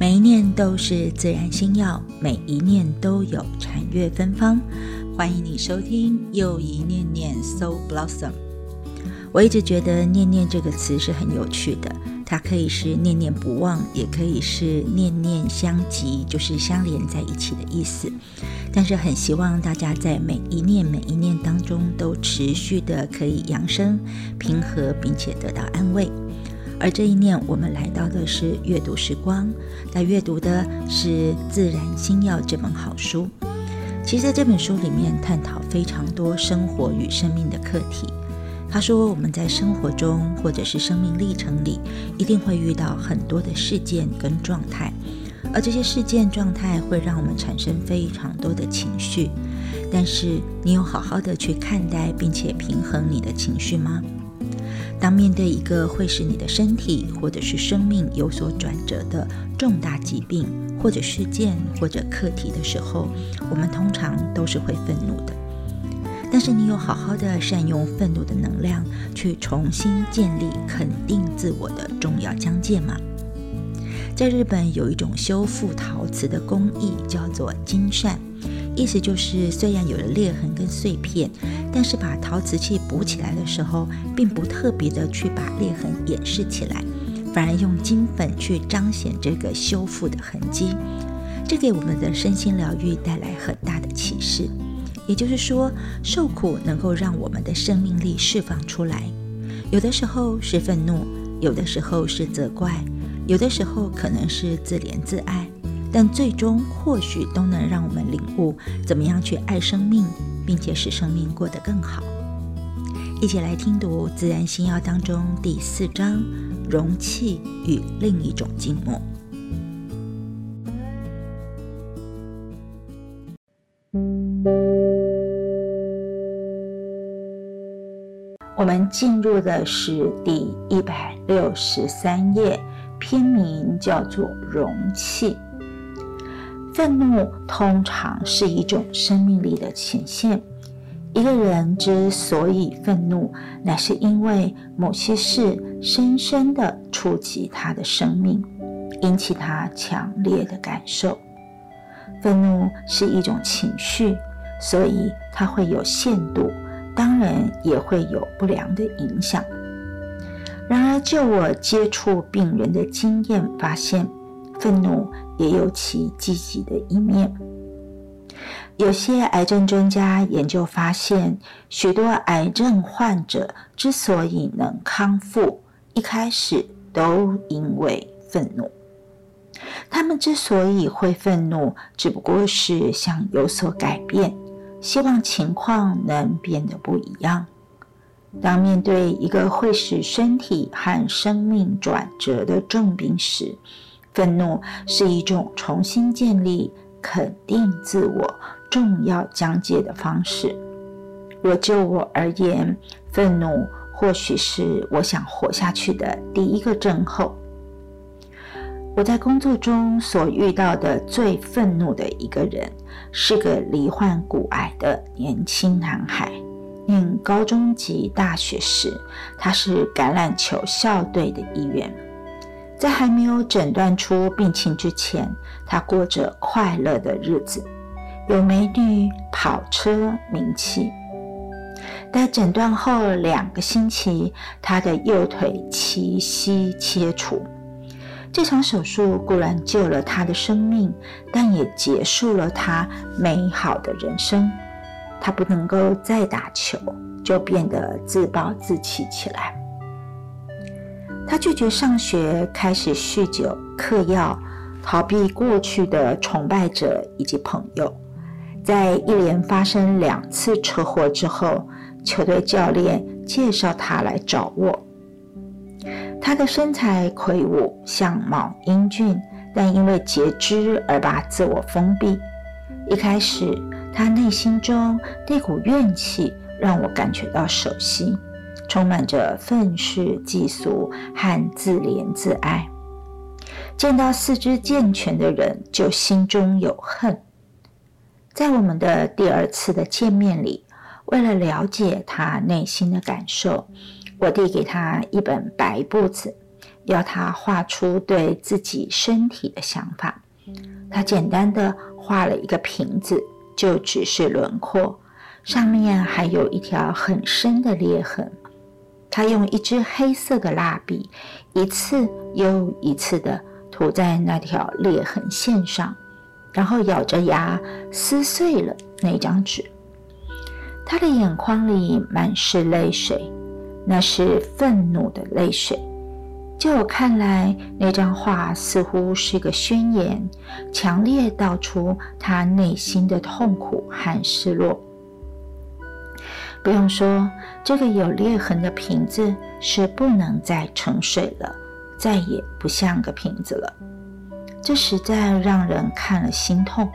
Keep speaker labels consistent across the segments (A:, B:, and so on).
A: 每一念都是自然心药，每一念都有禅悦芬芳。欢迎你收听又一念念 So Blossom。我一直觉得“念念”这个词是很有趣的，它可以是念念不忘，也可以是念念相及，就是相连在一起的意思。但是很希望大家在每一念每一念当中，都持续的可以养生、平和，并且得到安慰。而这一念，我们来到的是阅读时光，在阅读的是《自然心药》这本好书。其实，在这本书里面探讨非常多生活与生命的课题。他说，我们在生活中或者是生命历程里，一定会遇到很多的事件跟状态，而这些事件状态会让我们产生非常多的情绪。但是，你有好好的去看待并且平衡你的情绪吗？当面对一个会使你的身体或者是生命有所转折的重大疾病或者事件或者课题的时候，我们通常都是会愤怒的。但是你有好好的善用愤怒的能量去重新建立肯定自我的重要疆界吗？在日本有一种修复陶瓷的工艺叫做金扇。意思就是，虽然有了裂痕跟碎片，但是把陶瓷器补起来的时候，并不特别的去把裂痕掩饰起来，反而用金粉去彰显这个修复的痕迹。这给我们的身心疗愈带来很大的启示。也就是说，受苦能够让我们的生命力释放出来。有的时候是愤怒，有的时候是责怪，有的时候可能是自怜自爱。但最终或许都能让我们领悟怎么样去爱生命，并且使生命过得更好。一起来听读《自然心药》当中第四章“容器与另一种静默”。我们进入的是第一百六十三页，篇名叫做“容器”。愤怒通常是一种生命力的显现。一个人之所以愤怒，乃是因为某些事深深的触及他的生命，引起他强烈的感受。愤怒是一种情绪，所以它会有限度，当然也会有不良的影响。然而，就我接触病人的经验发现，愤怒。也有其积极的一面。有些癌症专家研究发现，许多癌症患者之所以能康复，一开始都因为愤怒。他们之所以会愤怒，只不过是想有所改变，希望情况能变得不一样。当面对一个会使身体和生命转折的重病时，愤怒是一种重新建立、肯定自我重要疆界的方式。我就我而言，愤怒或许是我想活下去的第一个症候。我在工作中所遇到的最愤怒的一个人，是个罹患骨癌的年轻男孩。念高中及大学时，他是橄榄球校队的一员。在还没有诊断出病情之前，他过着快乐的日子，有美女、跑车、名气。在诊断后两个星期，他的右腿齐膝切除。这场手术固然救了他的生命，但也结束了他美好的人生。他不能够再打球，就变得自暴自弃起来。他拒绝上学，开始酗酒、嗑药，逃避过去的崇拜者以及朋友。在一连发生两次车祸之后，球队教练介绍他来找我。他的身材魁梧，相貌英俊，但因为截肢而把自我封闭。一开始，他内心中那股怨气让我感觉到熟悉。充满着愤世嫉俗和自怜自爱，见到四肢健全的人就心中有恨。在我们的第二次的见面里，为了了解他内心的感受，我递给他一本白簿子，要他画出对自己身体的想法。他简单的画了一个瓶子，就只是轮廓，上面还有一条很深的裂痕。他用一支黑色的蜡笔，一次又一次的涂在那条裂痕线上，然后咬着牙撕碎了那张纸。他的眼眶里满是泪水，那是愤怒的泪水。就我看来，那张画似乎是个宣言，强烈道出他内心的痛苦和失落。不用说，这个有裂痕的瓶子是不能再盛水了，再也不像个瓶子了。这实在让人看了心痛。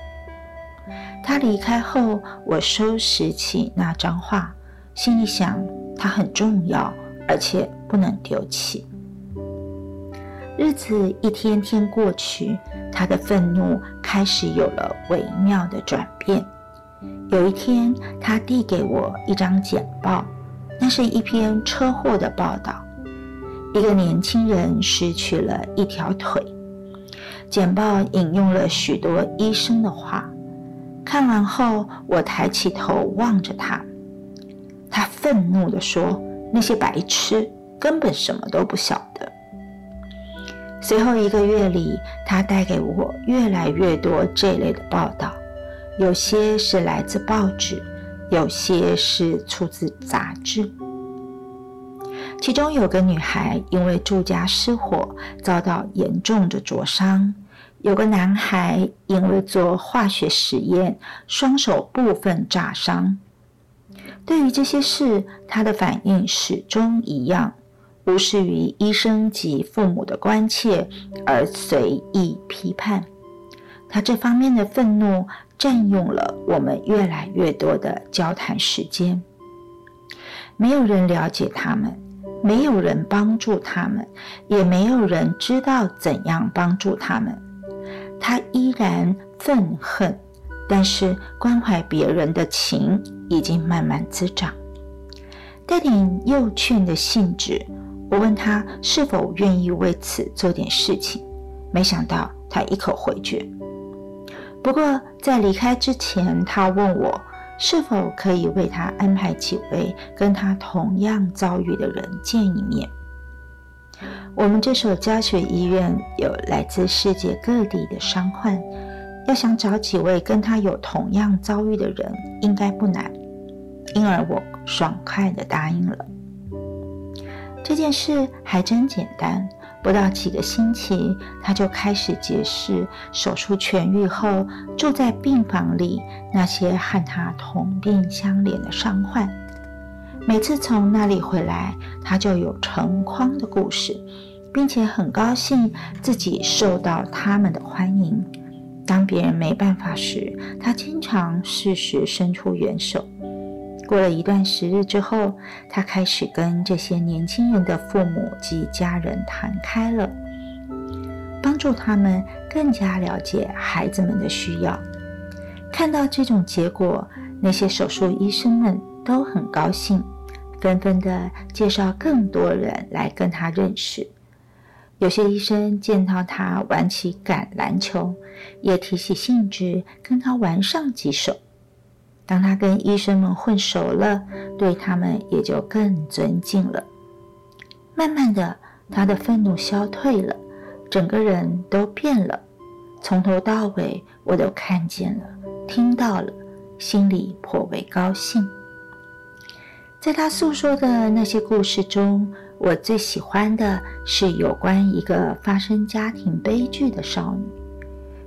A: 他离开后，我收拾起那张画，心里想，它很重要，而且不能丢弃。日子一天天过去，他的愤怒开始有了微妙的转变。有一天，他递给我一张简报，那是一篇车祸的报道。一个年轻人失去了一条腿。简报引用了许多医生的话。看完后，我抬起头望着他。他愤怒地说：“那些白痴根本什么都不晓得。”随后一个月里，他带给我越来越多这类的报道，有些是来自报纸，有些是出自杂志。其中有个女孩因为住家失火遭到严重的灼伤，有个男孩因为做化学实验双手部分炸伤。对于这些事，他的反应始终一样。无视于医生及父母的关切而随意批判，他这方面的愤怒占用了我们越来越多的交谈时间。没有人了解他们，没有人帮助他们，也没有人知道怎样帮助他们。他依然愤恨，但是关怀别人的情已经慢慢滋长，带点诱劝的性质。我问他是否愿意为此做点事情，没想到他一口回绝。不过在离开之前，他问我是否可以为他安排几位跟他同样遭遇的人见一面。我们这所教学医院有来自世界各地的伤患，要想找几位跟他有同样遭遇的人，应该不难，因而我爽快地答应了。这件事还真简单，不到几个星期，他就开始解释手术痊愈后住在病房里那些和他同病相怜的伤患。每次从那里回来，他就有成筐的故事，并且很高兴自己受到他们的欢迎。当别人没办法时，他经常适时伸出援手。过了一段时日之后，他开始跟这些年轻人的父母及家人谈开了，帮助他们更加了解孩子们的需要。看到这种结果，那些手术医生们都很高兴，纷纷的介绍更多人来跟他认识。有些医生见到他玩起橄榄球，也提起兴致跟他玩上几手。当他跟医生们混熟了，对他们也就更尊敬了。慢慢的，他的愤怒消退了，整个人都变了。从头到尾，我都看见了，听到了，心里颇为高兴。在他诉说的那些故事中，我最喜欢的是有关一个发生家庭悲剧的少女。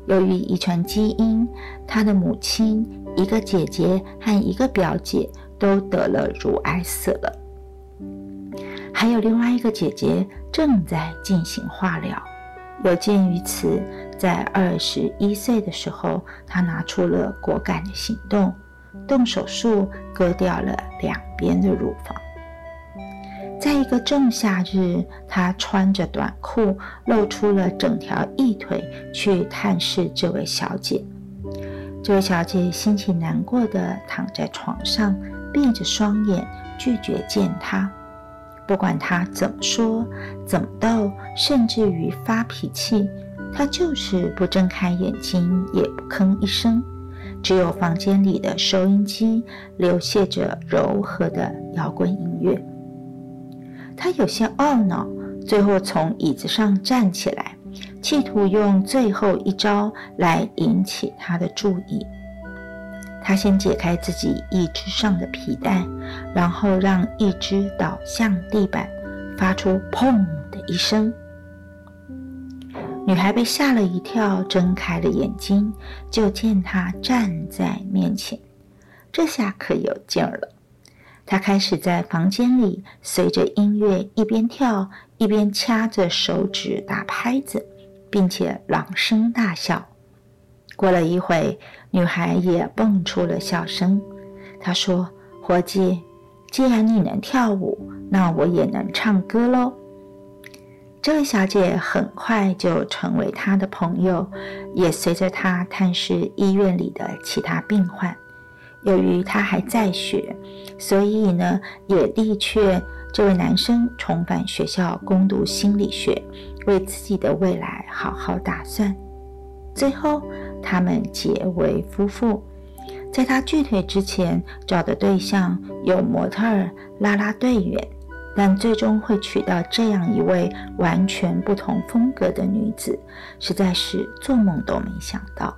A: 由于遗传基因，她的母亲。一个姐姐和一个表姐都得了乳癌死了，还有另外一个姐姐正在进行化疗。有鉴于此，在二十一岁的时候，她拿出了果敢的行动，动手术割掉了两边的乳房。在一个仲夏日，她穿着短裤，露出了整条义腿，去探视这位小姐。这位小姐心情难过的躺在床上，闭着双眼，拒绝见他。不管他怎么说、怎么逗，甚至于发脾气，他就是不睁开眼睛，也不吭一声。只有房间里的收音机流泻着柔和的摇滚音乐。他有些懊恼，最后从椅子上站起来，企图用最后一招来引起他的注意。他先解开自己一只上的皮带，然后让一只倒向地板，发出“砰”的一声。女孩被吓了一跳，睁开了眼睛，就见他站在面前。这下可有劲儿了。她开始在房间里随着音乐一边跳一边掐着手指打拍子，并且朗声大笑。过了一会，女孩也蹦出了笑声。她说：“伙计，既然你能跳舞，那我也能唱歌喽。”这位小姐很快就成为他的朋友，也随着他探视医院里的其他病患。由于他还在学，所以呢，也力劝，这位男生重返学校攻读心理学，为自己的未来好好打算。最后，他们结为夫妇。在他锯腿之前，找的对象有模特儿、啦啦队员。但最终会娶到这样一位完全不同风格的女子，实在是做梦都没想到。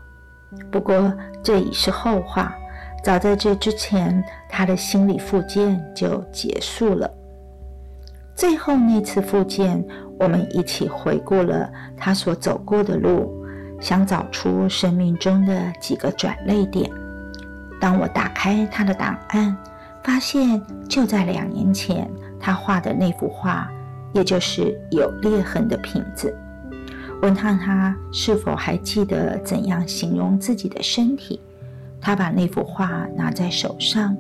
A: 不过这已是后话，早在这之前，他的心理复健就结束了。最后那次复健，我们一起回顾了他所走过的路，想找出生命中的几个转泪点。当我打开他的档案，发现就在两年前。他画的那幅画，也就是有裂痕的瓶子。问他他是否还记得怎样形容自己的身体？他把那幅画拿在手上，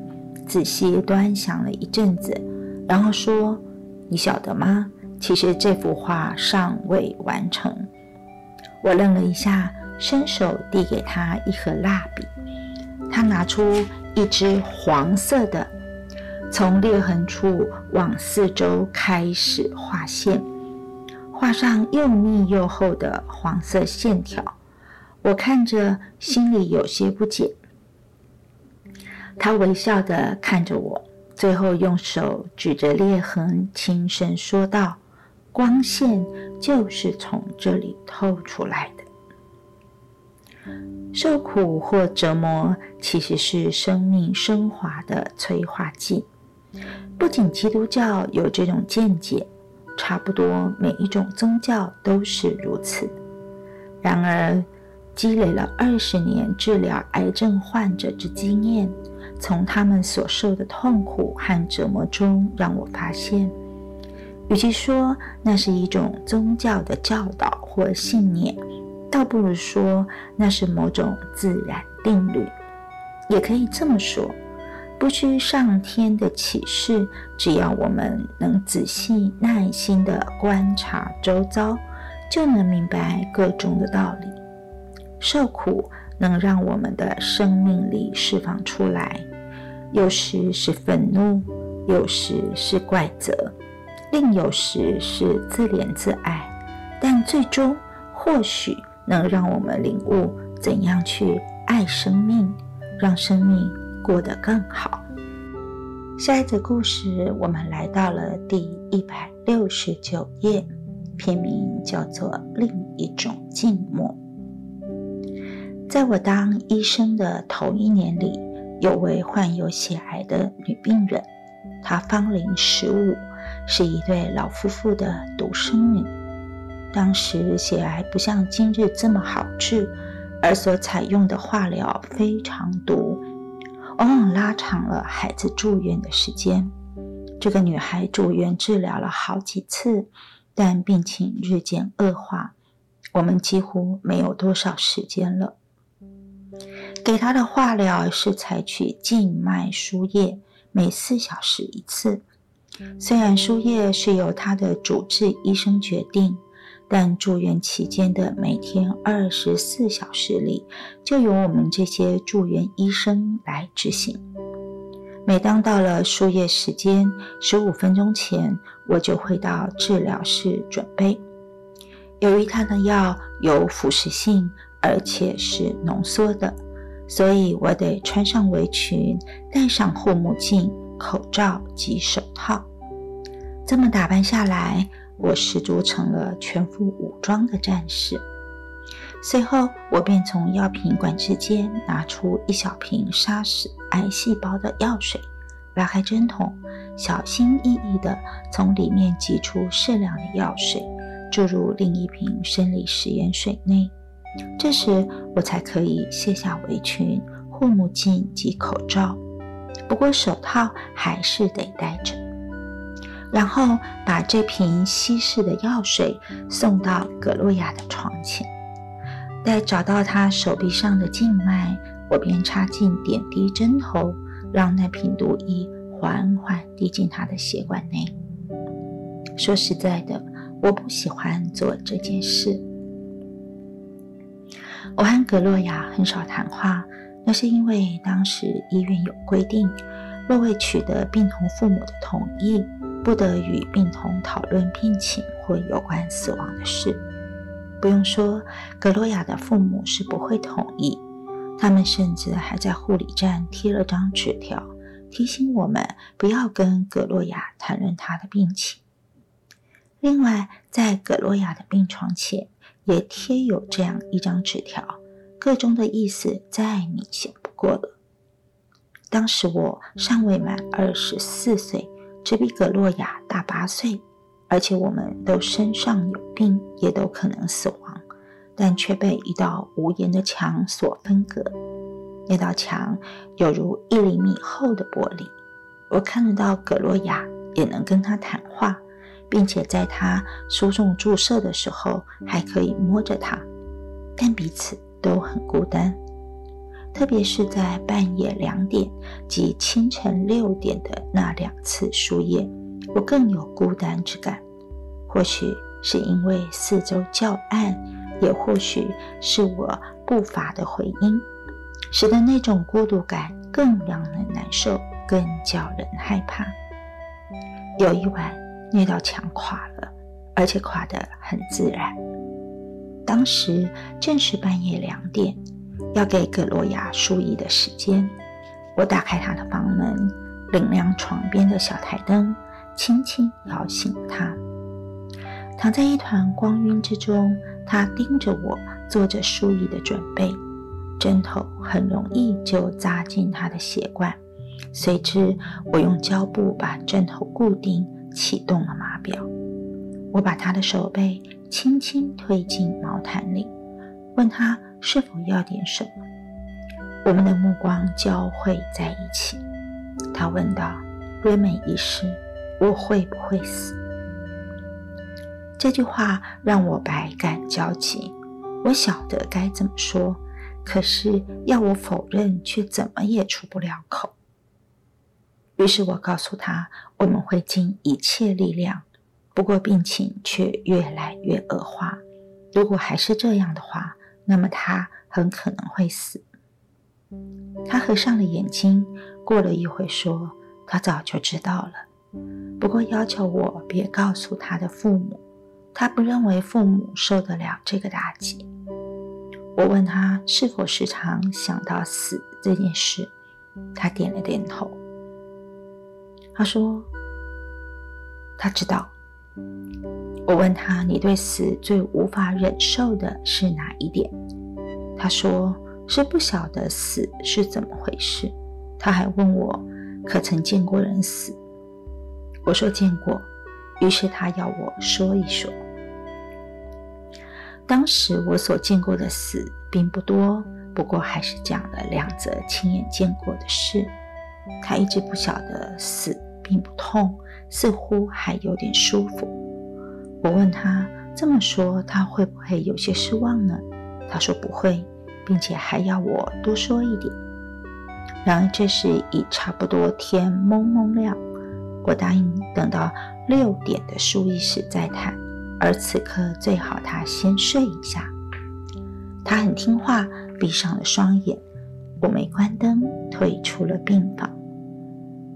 A: 仔细端详了一阵子，然后说：“你晓得吗？其实这幅画尚未完成。”我愣了一下，伸手递给他一盒蜡笔。他拿出一支黄色的。从裂痕处往四周开始画线，画上又密又厚的黄色线条。我看着，心里有些不解。他微笑地看着我，最后用手指着裂痕，轻声说道：“光线就是从这里透出来的。受苦或折磨，其实是生命升华的催化剂。”不仅基督教有这种见解，差不多每一种宗教都是如此。然而，积累了二十年治疗癌症患者之经验，从他们所受的痛苦和折磨中，让我发现，与其说那是一种宗教的教导或信念，倒不如说那是某种自然定律。也可以这么说。不需上天的启示，只要我们能仔细耐心地观察周遭，就能明白各种的道理。受苦能让我们的生命力释放出来，有时是愤怒，有时是怪责，另有时是自怜自爱，但最终或许能让我们领悟怎样去爱生命，让生命。过得更好。下一则故事，我们来到了第一百六十九页，片名叫做《另一种静默》。在我当医生的头一年里，有位患有血癌的女病人，她芳龄十五，是一对老夫妇的独生女。当时血癌不像今日这么好治，而所采用的化疗非常毒。往往拉长了孩子住院的时间。这个女孩住院治疗了好几次，但病情日渐恶化，我们几乎没有多少时间了。给她的化疗是采取静脉输液，每四小时一次。虽然输液是由他的主治医生决定。但住院期间的每天二十四小时里，就由我们这些住院医生来执行。每当到了输液时间，十五分钟前，我就会到治疗室准备。由于他的药有腐蚀性，而且是浓缩的，所以我得穿上围裙，戴上护目镜、口罩及手套。这么打扮下来，我十足成了全副武装的战士。随后，我便从药品管制间拿出一小瓶杀死癌细胞的药水，拉开针筒，小心翼翼地从里面挤出适量的药水。注入另一瓶生理食盐水内，这时我才可以卸下围裙、护目镜及口罩，不过手套还是得戴着。然后把这瓶稀释的药水送到葛洛亚的床前，待找到他手臂上的静脉，我便插进点滴针头，让那瓶毒液缓缓滴进他的血管内。说实在的。我不喜欢做这件事。我和格洛亚很少谈话，那是因为当时医院有规定，若未取得病童父母的同意，不得与病童讨论病情或有关死亡的事。不用说，格洛亚的父母是不会同意，他们甚至还在护理站贴了张纸条，提醒我们不要跟格洛亚谈论他的病情。另外，在葛洛亚的病床前也贴有这样一张纸条，个中的意思再明显不过了。当时我尚未满二十四岁，只比葛洛亚大八岁，而且我们都身上有病，也都可能死亡，但却被一道无言的墙所分隔。那道墙有如一厘米厚的玻璃，我看得到葛洛亚，也能跟他谈话。并且在他输送注射的时候，还可以摸着他，但彼此都很孤单。特别是在半夜两点及清晨六点的那两次输液，我更有孤单之感。或许是因为四周较暗，也或许是我步伐的回音，使得那种孤独感更让人难受，更叫人害怕。有一晚。那道墙垮了，而且垮得很自然。当时正是半夜两点，要给葛洛亚输液的时间。我打开他的房门，领亮床边的小台灯，轻轻摇醒他。躺在一团光晕之中，他盯着我，做着输液的准备。针头很容易就扎进他的血管，随之我用胶布把针头固定。启动了码表，我把他的手背轻轻推进毛毯里，问他是否要点什么。我们的目光交汇在一起。他问道：“瑞美医师，我会不会死？”这句话让我百感交集。我晓得该怎么说，可是要我否认，却怎么也出不了口。于是我告诉他，我们会尽一切力量，不过病情却越来越恶化。如果还是这样的话，那么他很可能会死。他合上了眼睛，过了一会说：“他早就知道了，不过要求我别告诉他的父母。他不认为父母受得了这个打击。”我问他是否时常想到死这件事，他点了点头。他说：“他知道。”我问他：“你对死最无法忍受的是哪一点？”他说：“是不晓得死是怎么回事。”他还问我：“可曾见过人死？”我说：“见过。”于是他要我说一说。当时我所见过的死并不多，不过还是讲了两则亲眼见过的事。他一直不晓得死。并不痛，似乎还有点舒服。我问他这么说，他会不会有些失望呢？他说不会，并且还要我多说一点。然而这时已差不多天蒙蒙亮，我答应等到六点的输液时再谈，而此刻最好他先睡一下。他很听话，闭上了双眼。我没关灯，退出了病房。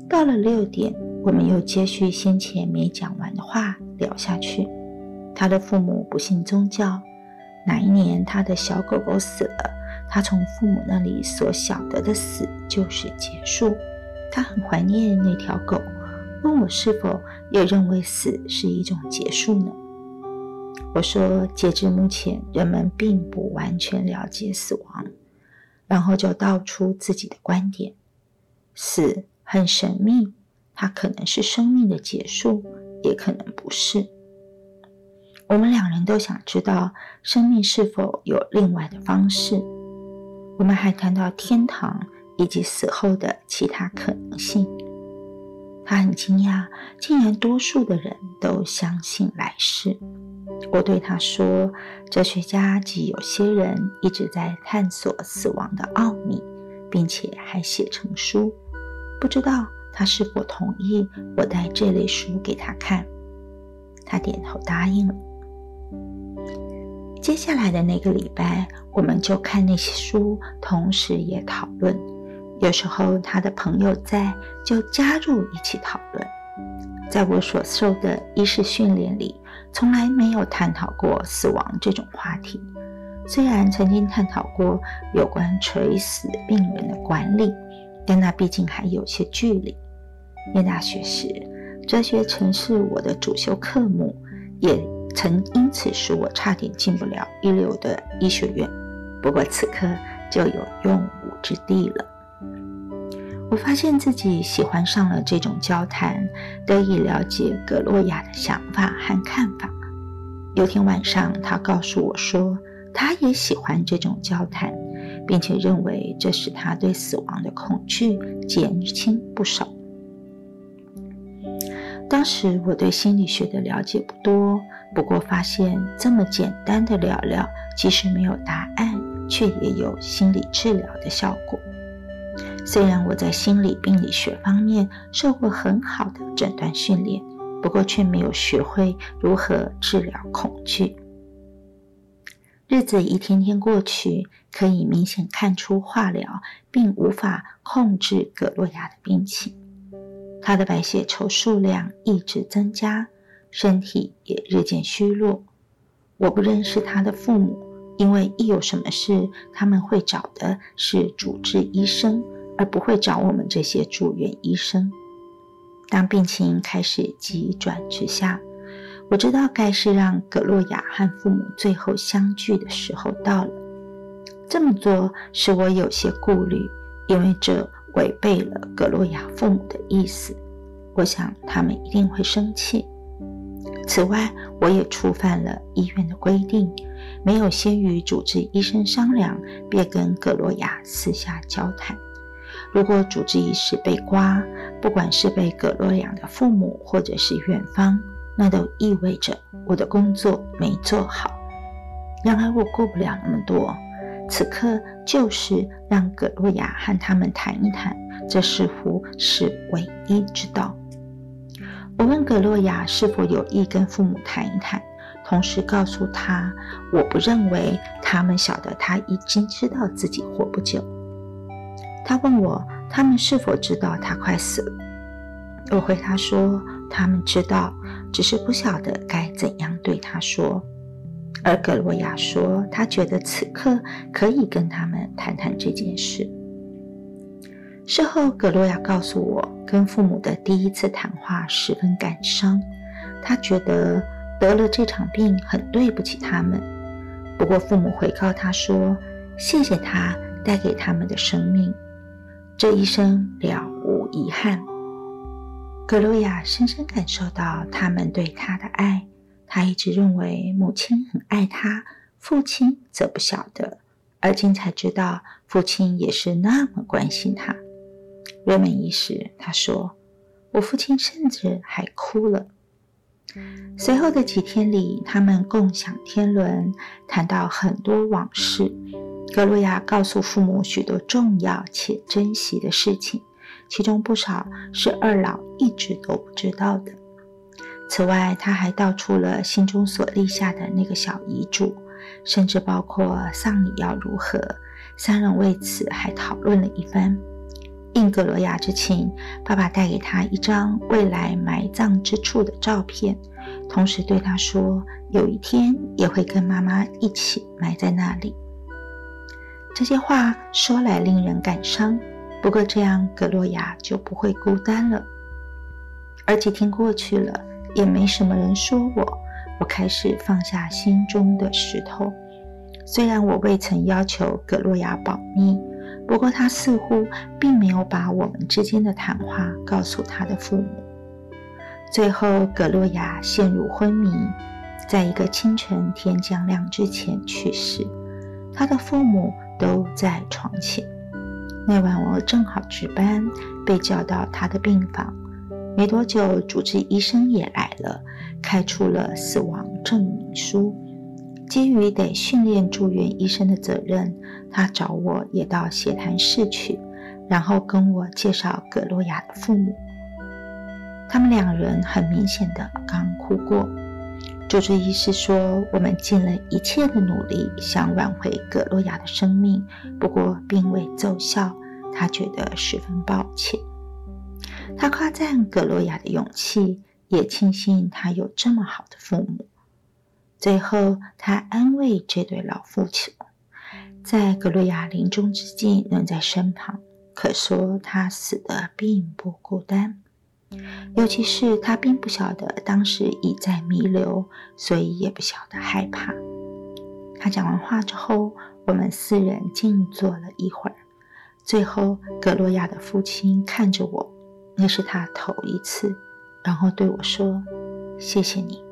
A: 到了六点，我们又接续先前没讲完的话聊下去。他的父母不信宗教，哪一年他的小狗狗死了，他从父母那里所晓得的死就是结束。他很怀念那条狗，问我是否也认为死是一种结束呢？我说，截至目前，人们并不完全了解死亡。然后就道出自己的观点：死很神秘，它可能是生命的结束，也可能不是。我们两人都想知道生命是否有另外的方式。我们还谈到天堂以及死后的其他可能性。他很惊讶，竟然多数的人都相信来世。我对他说：“哲学家及有些人一直在探索死亡的奥秘，并且还写成书。不知道他是否同意我带这类书给他看。”他点头答应了。接下来的那个礼拜，我们就看那些书，同时也讨论。有时候他的朋友在，就加入一起讨论。在我所受的医师训练里。从来没有探讨过死亡这种话题，虽然曾经探讨过有关垂死病人的管理，但那毕竟还有些距离。念大学时，哲学曾是我的主修科目，也曾因此使我差点进不了一流的医学院。不过此刻就有用武之地了。我发现自己喜欢上了这种交谈，得以了解格洛亚的想法和看法。有天晚上，他告诉我说，他也喜欢这种交谈，并且认为这使他对死亡的恐惧减轻不少。当时我对心理学的了解不多，不过发现这么简单的聊聊，即使没有答案，却也有心理治疗的效果。虽然我在心理病理学方面受过很好的诊断训练，不过却没有学会如何治疗恐惧。日子一天天过去，可以明显看出化疗并无法控制葛洛亚的病情。他的白血球数量一直增加，身体也日渐虚弱。我不认识他的父母，因为一有什么事，他们会找的是主治医生。而不会找我们这些住院医生。当病情开始急转直下，我知道该是让葛洛亚和父母最后相聚的时候到了。这么做使我有些顾虑，因为这违背了葛洛亚父母的意思。我想他们一定会生气。此外，我也触犯了医院的规定，没有先与主治医生商量，便跟葛洛亚私下交谈。如果主治医师被刮，不管是被葛洛亚的父母或者是院方，那都意味着我的工作没做好。然而我顾不了那么多，此刻就是让葛洛亚和他们谈一谈，这似乎是唯一之道。我问葛洛亚是否有意跟父母谈一谈，同时告诉他，我不认为他们晓得他已经知道自己活不久。他问我，他们是否知道他快死了？我回答说，他们知道，只是不晓得该怎样对他说。而格罗亚说，他觉得此刻可以跟他们谈谈这件事。事后，格罗亚告诉我，跟父母的第一次谈话十分感伤，他觉得得了这场病很对不起他们。不过，父母回告他说，谢谢他带给他们的生命。这一生了无遗憾。格罗亚深深感受到他们对他的爱。他一直认为母亲很爱他，父亲则不晓得，而今才知道父亲也是那么关心他。瑞门一时，他说：“我父亲甚至还哭了。”随后的几天里，他们共享天伦，谈到很多往事。格洛亚告诉父母许多重要且珍惜的事情，其中不少是二老一直都不知道的。此外，他还道出了心中所立下的那个小遗嘱，甚至包括丧礼要如何。三人为此还讨论了一番。应格罗亚之情，爸爸带给他一张未来埋葬之处的照片，同时对他说：“有一天也会跟妈妈一起埋在那里。”这些话说来令人感伤，不过这样格洛亚就不会孤单了。而几天过去了，也没什么人说我，我开始放下心中的石头。虽然我未曾要求葛洛亚保密。不过，他似乎并没有把我们之间的谈话告诉他的父母。最后，葛洛亚陷入昏迷，在一个清晨天将亮之前去世。他的父母都在床前。那晚我正好值班，被叫到他的病房。没多久，主治医生也来了，开出了死亡证明书。基于得训练住院医生的责任，他找我也到协谈室去，然后跟我介绍葛洛亚的父母。他们两人很明显的刚哭过。主治医师说：“我们尽了一切的努力，想挽回葛洛亚的生命，不过并未奏效。他觉得十分抱歉。他夸赞格洛亚的勇气，也庆幸他有这么好的父母。”最后，他安慰这对老夫妻，在格洛亚临终之际仍在身旁，可说他死的并不孤单。尤其是他并不晓得当时已在弥留，所以也不晓得害怕。他讲完话之后，我们四人静坐了一会儿。最后，格洛亚的父亲看着我，那是他头一次，然后对我说：“谢谢你。”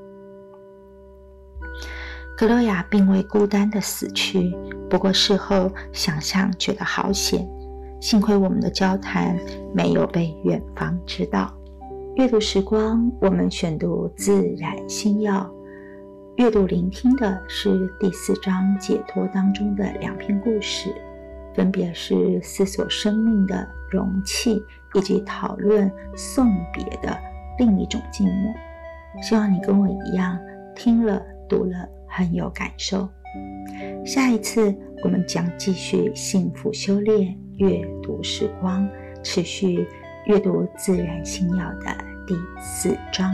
A: 格洛亚并未孤单的死去，不过事后想想觉得好险，幸亏我们的交谈没有被远方知道。阅读时光，我们选读《自然星耀》，阅读聆听的是第四章解脱当中的两篇故事，分别是思索生命的容器，以及讨论送别的另一种静默。希望你跟我一样，听了读了。很有感受。下一次我们将继续幸福修炼阅读时光，持续阅读自然星耀的第四章。